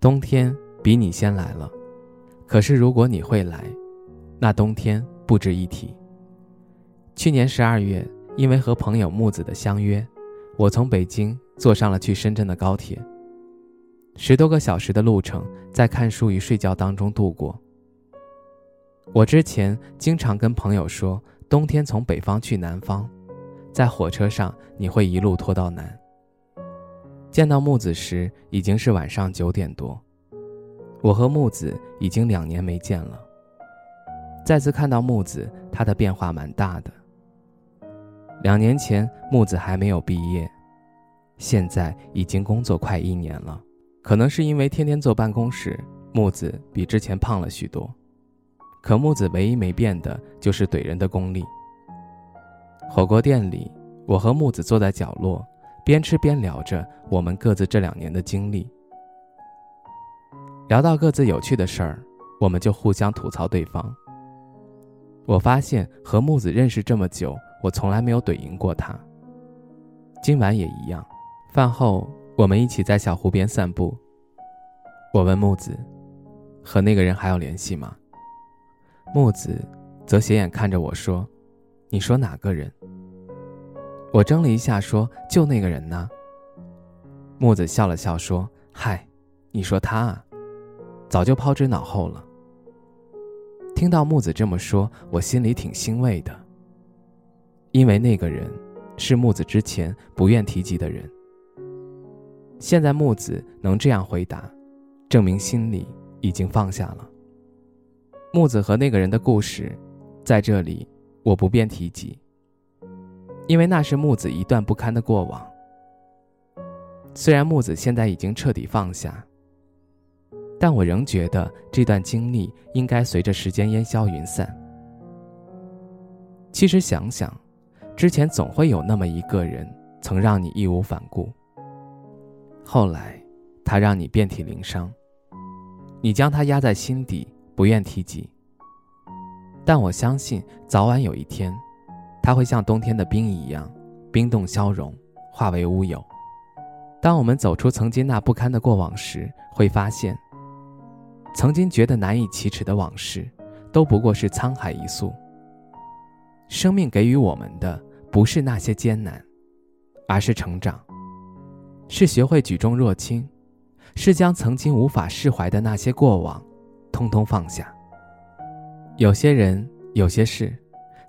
冬天比你先来了，可是如果你会来，那冬天不值一提。去年十二月，因为和朋友木子的相约，我从北京坐上了去深圳的高铁。十多个小时的路程，在看书与睡觉当中度过。我之前经常跟朋友说，冬天从北方去南方，在火车上你会一路拖到南。见到木子时，已经是晚上九点多。我和木子已经两年没见了。再次看到木子，他的变化蛮大的。两年前木子还没有毕业，现在已经工作快一年了。可能是因为天天坐办公室，木子比之前胖了许多。可木子唯一没变的就是怼人的功力。火锅店里，我和木子坐在角落。边吃边聊着我们各自这两年的经历，聊到各自有趣的事儿，我们就互相吐槽对方。我发现和木子认识这么久，我从来没有怼赢过他。今晚也一样，饭后我们一起在小湖边散步。我问木子：“和那个人还有联系吗？”木子则斜眼看着我说：“你说哪个人？”我怔了一下，说：“就那个人呢。”木子笑了笑说：“嗨，你说他啊，早就抛之脑后了。”听到木子这么说，我心里挺欣慰的，因为那个人是木子之前不愿提及的人。现在木子能这样回答，证明心里已经放下了。木子和那个人的故事，在这里我不便提及。因为那是木子一段不堪的过往。虽然木子现在已经彻底放下，但我仍觉得这段经历应该随着时间烟消云散。其实想想，之前总会有那么一个人曾让你义无反顾，后来他让你遍体鳞伤，你将他压在心底，不愿提及。但我相信，早晚有一天。它会像冬天的冰一样，冰冻消融，化为乌有。当我们走出曾经那不堪的过往时，会发现，曾经觉得难以启齿的往事，都不过是沧海一粟。生命给予我们的，不是那些艰难，而是成长，是学会举重若轻，是将曾经无法释怀的那些过往，通通放下。有些人，有些事。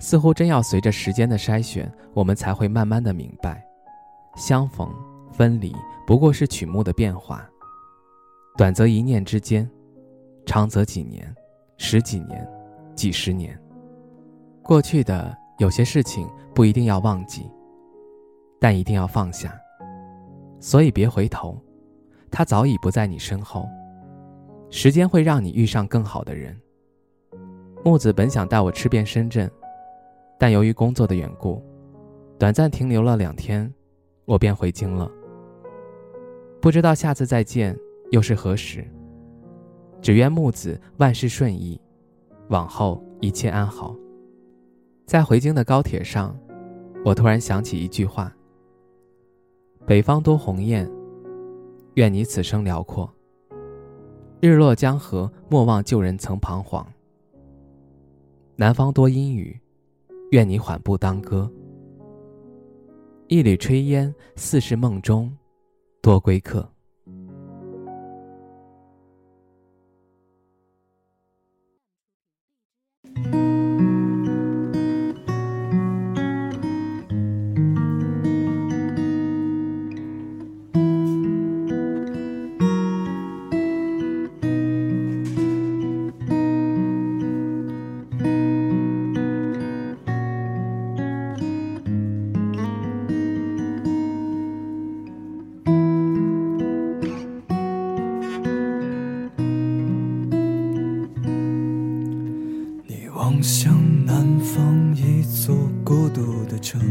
似乎真要随着时间的筛选，我们才会慢慢的明白，相逢分离不过是曲目的变化，短则一念之间，长则几年、十几年、几十年。过去的有些事情不一定要忘记，但一定要放下。所以别回头，他早已不在你身后。时间会让你遇上更好的人。木子本想带我吃遍深圳。但由于工作的缘故，短暂停留了两天，我便回京了。不知道下次再见又是何时。只愿木子万事顺意，往后一切安好。在回京的高铁上，我突然想起一句话：“北方多鸿雁，愿你此生辽阔。日落江河，莫忘旧人曾彷徨。南方多阴雨。”愿你缓步当歌，一缕炊烟，似是梦中多归客。望向南方一座孤独的城，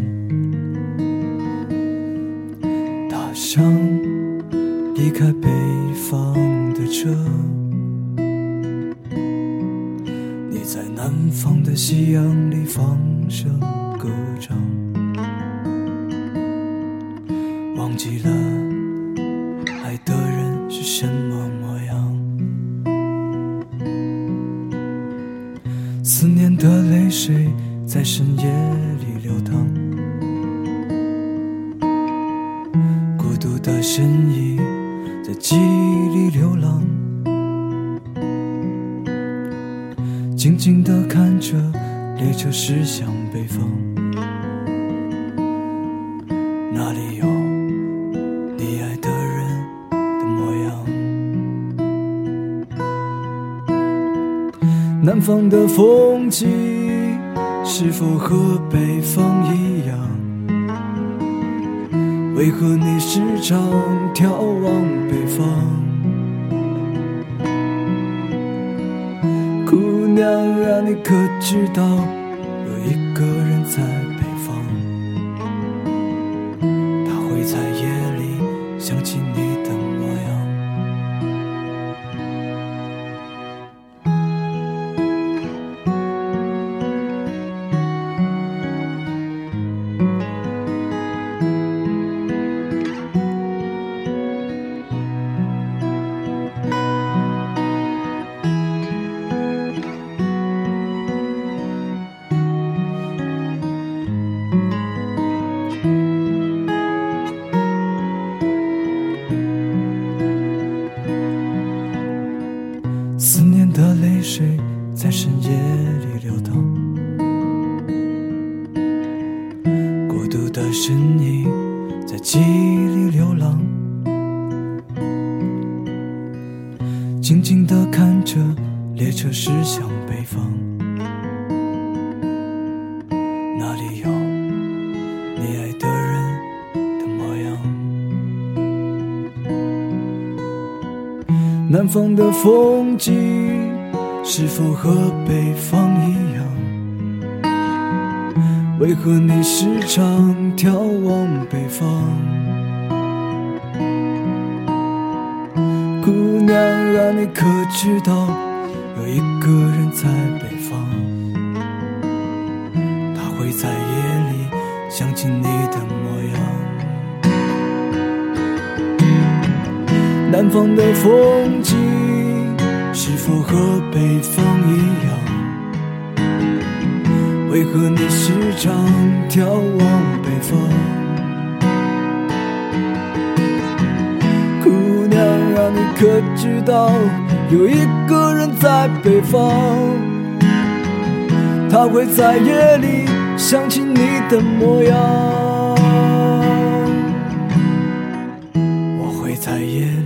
踏上离开北方的车。你在南方的夕阳里放声歌唱，忘记了思念的泪水在深夜里流淌，孤独的身影在记忆里流浪，静静地看着列车驶向北方，那里有方的风景是否和北方一样？为何你时常眺望北方？姑娘啊，你可知道有一个人在静静地看着列车驶向北方，那里有你爱的人的模样。南方的风景是否和北方一样？为何你时常眺望北方？姑娘啊，你可知道有一个人在北方？他会在夜里想起你的模样。南方的风景是否和北方一样？为何你时常眺望北方？你可知道有一个人在北方，他会在夜里想起你的模样。我会在夜里。